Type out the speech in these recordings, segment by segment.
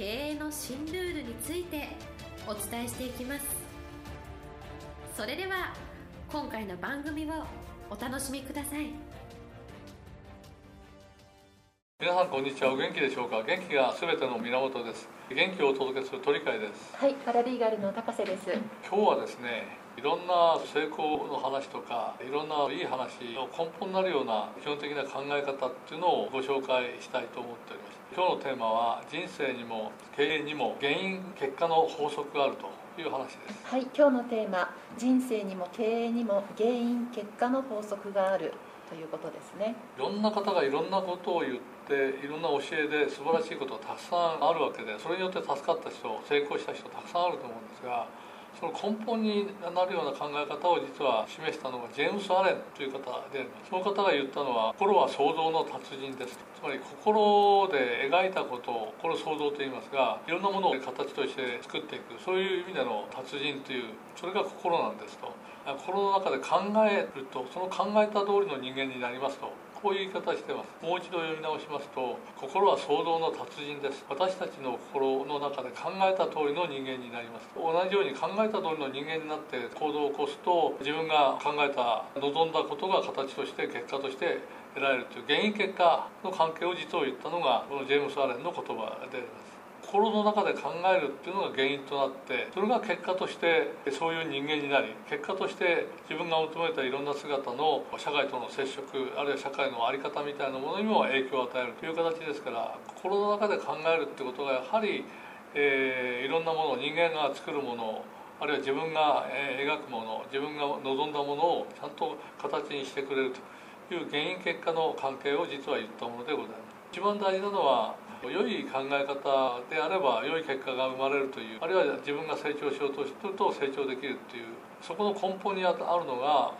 経営の新ルールについてお伝えしていきます。それでは今回の番組をお楽しみください。皆さんこんにちは。お元気でしょうか？元気がすべての源です。元気をお届けする鳥海です。はい、パラリーガルの高瀬です。今日はですねいろんな成功の話とかいろんないい話の根本になるような基本的な考え方っていうのをご紹介したいと思っております今日のテーマは人生にも経営にも原因結果の法則があるという話ですはい、今日のテーマ、人生にも経営にも原因結果の法則があるということですね。いろんな方がいろんなことを言っていろんな教えで素晴らしいことがたくさんあるわけでそれによって助かった人成功した人たくさんあると思うんですがその根本になるような考え方を実は示したのがジェームス・アレンという方でその方が言ったのは心は想像の達人ですつまり心で描いたことをこれを想像と言いますがいろんなものを形として作っていく。そういう意味での達人というそれが心なんですと。心の中で考えるとその考えた通りの人間になりますと。こういう言い方してます。もう一度読み直しますと心は想像の達人です。私たちの心の中で考えた通りの人間になります。同じように考えた通りの人間になって行動を起こすと自分が考えた望んだことが形として結果として得られるという原因結果の関係を実を言ったのがこのジェームス・アレンの言葉であります。心の中で考えるっていうのが原因となってそれが結果としてそういう人間になり結果として自分が求めたいろんな姿の社会との接触あるいは社会の在り方みたいなものにも影響を与えるという形ですから心の中で考えるってことがやはり、えー、いろんなもの人間が作るものあるいは自分が描くもの自分が望んだものをちゃんと形にしてくれるという原因結果の関係を実は言ったものでございます。一番大事なのは良い考え方であれば良い結果が生まれるというあるいは自分が成長しようとすると成長できるっていうそこの根本にあるのが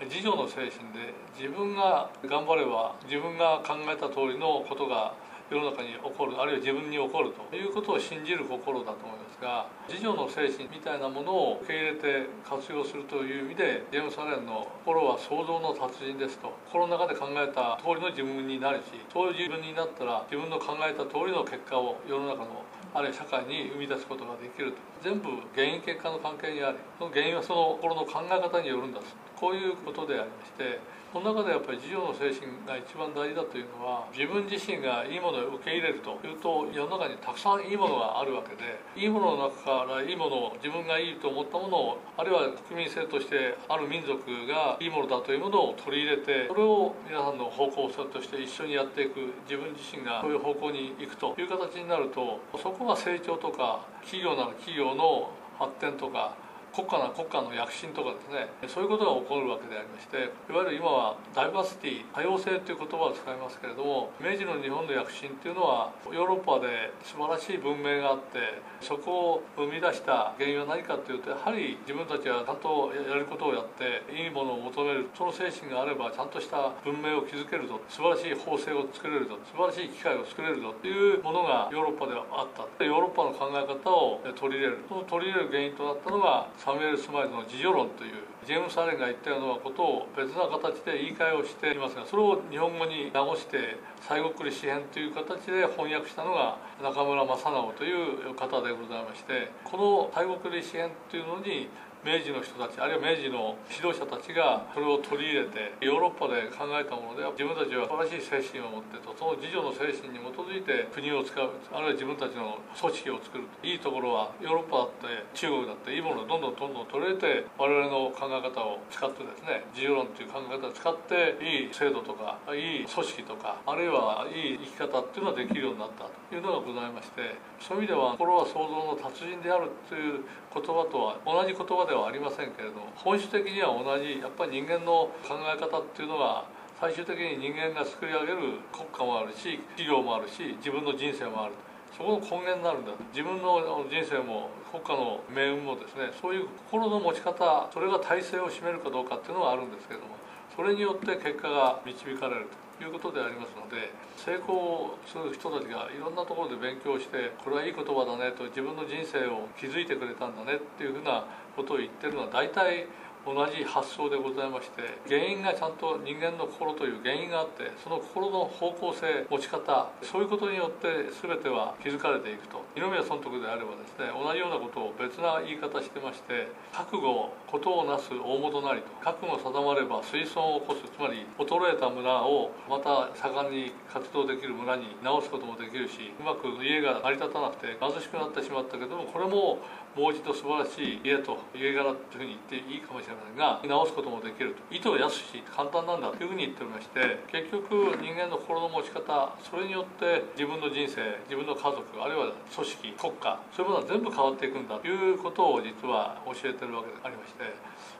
自助の精神で自分が頑張れば自分が考えた通りのことが世の中に起こるあるいは自分に起こるということを信じる心だと思いますが自助の精神みたいなものを受け入れて活用するという意味でジェームス・アレンの「心は創造の達人です」と心の中で考えた通りの自分になるしそういう自分になったら自分の考えた通りの結果を世の中のあるいは社会に生み出すことができると。全部原因結果の関係にありその原因はその心の考え方によるんだと。こういうことでありましてその中でやっぱり自助の精神が一番大事だというのは自分自身がいいものを受け入れるというと世の中にたくさんいいものがあるわけでいいものの中からいいものを自分がいいと思ったものをあるいは国民性としてある民族がいいものだというものを取り入れてそれを皆さんの方向性として一緒にやっていく自分自身がそういう方向に行くという形になるとそこが成長とか企業なら企業の発展とか国家な国家の躍進とかですねそういうことが起こるわけでありましていわゆる今はダイバーシティ多様性という言葉を使いますけれども明治の日本の躍進っていうのはヨーロッパで素晴らしい文明があってそこを生み出した原因は何かというとやはり自分たちはちゃんとやることをやっていいものを求めるその精神があればちゃんとした文明を築けるぞ素晴らしい法制を作れるぞ素晴らしい機械を作れるぞというものがヨーロッパではあった。ヨーロッパの考え方を取り入れる。その取り入れる原因となったのがサミュエル・スマイルの自助論というジェームス・アレンが言ったようなことを別な形で言い換えをしていますがそれを日本語に直して西国史編という形で翻訳したのが中村正直という方でございましてこの西国史編というのに明治の人たちあるいは明治の指導者たちがそれを取り入れてヨーロッパで考えたもので自分たちは素晴らしい精神を持ってとその自助の精神に基づいて国を使うあるいは自分たちの組織を作るいいところはヨーロッパだって中国だっていいものをどんどんどんどん取り入れて我々の考え方を使ってですね自由論という考え方を使っていい制度とかいい組織とかあるいはいい生き方っていうのができるようになったというのがございましてそういう意味では心は創造の達人であるという言葉とは同じ言葉でではありませんけれど本質的には同じやっぱり人間の考え方っていうのは最終的に人間が作り上げる国家もあるし企業もあるし自分の人生もある。そこの根源になるんだ自分の人生も国家の命運もですねそういう心の持ち方それが体制を占めるかどうかっていうのはあるんですけどもそれによって結果が導かれると。いうことでありますので成功する人たちがいろんなところで勉強してこれはいい言葉だねと自分の人生を築いてくれたんだねっていうふうなことを言ってるのは大体同じ発想でございまして原因がちゃんと人間の心という原因があってその心の方向性持ち方そういうことによって全ては築かれていくと。二宮尊徳であればですね同じようなことを別な言い方してまして覚悟ことをなす大元なりと。覚悟定まれば水損を起こす。つまり衰えた村をまた盛んに活動できる村に直すこともできるしうまく家が成り立たなくて貧しくなってしまったけどもこれももう一度素晴らしい家と家柄というふうに言っていいかもしれないれませんが直すこともできると意図を安し簡単なんだというふうに言っておりまして結局人間の心の持ち方それによって自分の人生自分の家族あるいは組織国家そういうものは全部変わっていくんだということを実は教えてるわけでありまして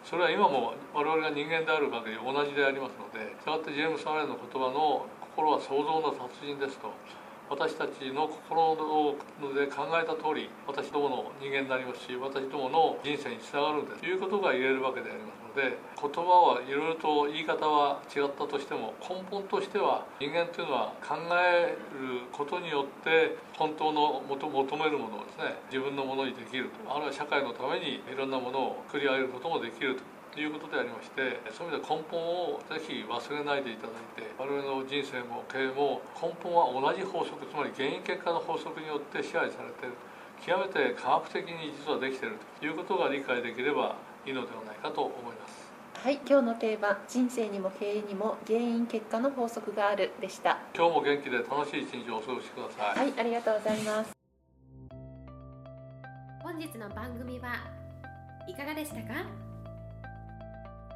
それは今も我々が人間である限り同じでありますのでしたがってジェームス・アレンの言葉の心は創造の達人ですと。私たちの心で考えた通り私どもの人間になりますし私どもの人生につながるんですということが言えるわけでありますので言葉はいろいろと言い方は違ったとしても根本としては人間というのは考えることによって本当の求めるものをですね自分のものにできるとあるいは社会のためにいろんなものを繰り上げることもできると。ということでありましてそういう意味で根本をぜひ忘れないでいただいて我々の人生も経営も根本は同じ法則つまり原因結果の法則によって支配されている極めて科学的に実はできているということが理解できればいいのではないかと思います。はい今日のテーマ「人生にも経営にも原因結果の法則がある」でした。今日も元気で楽しい一日をお過ごしください。はいありがとうございます。本日の番組はいかがでしたか？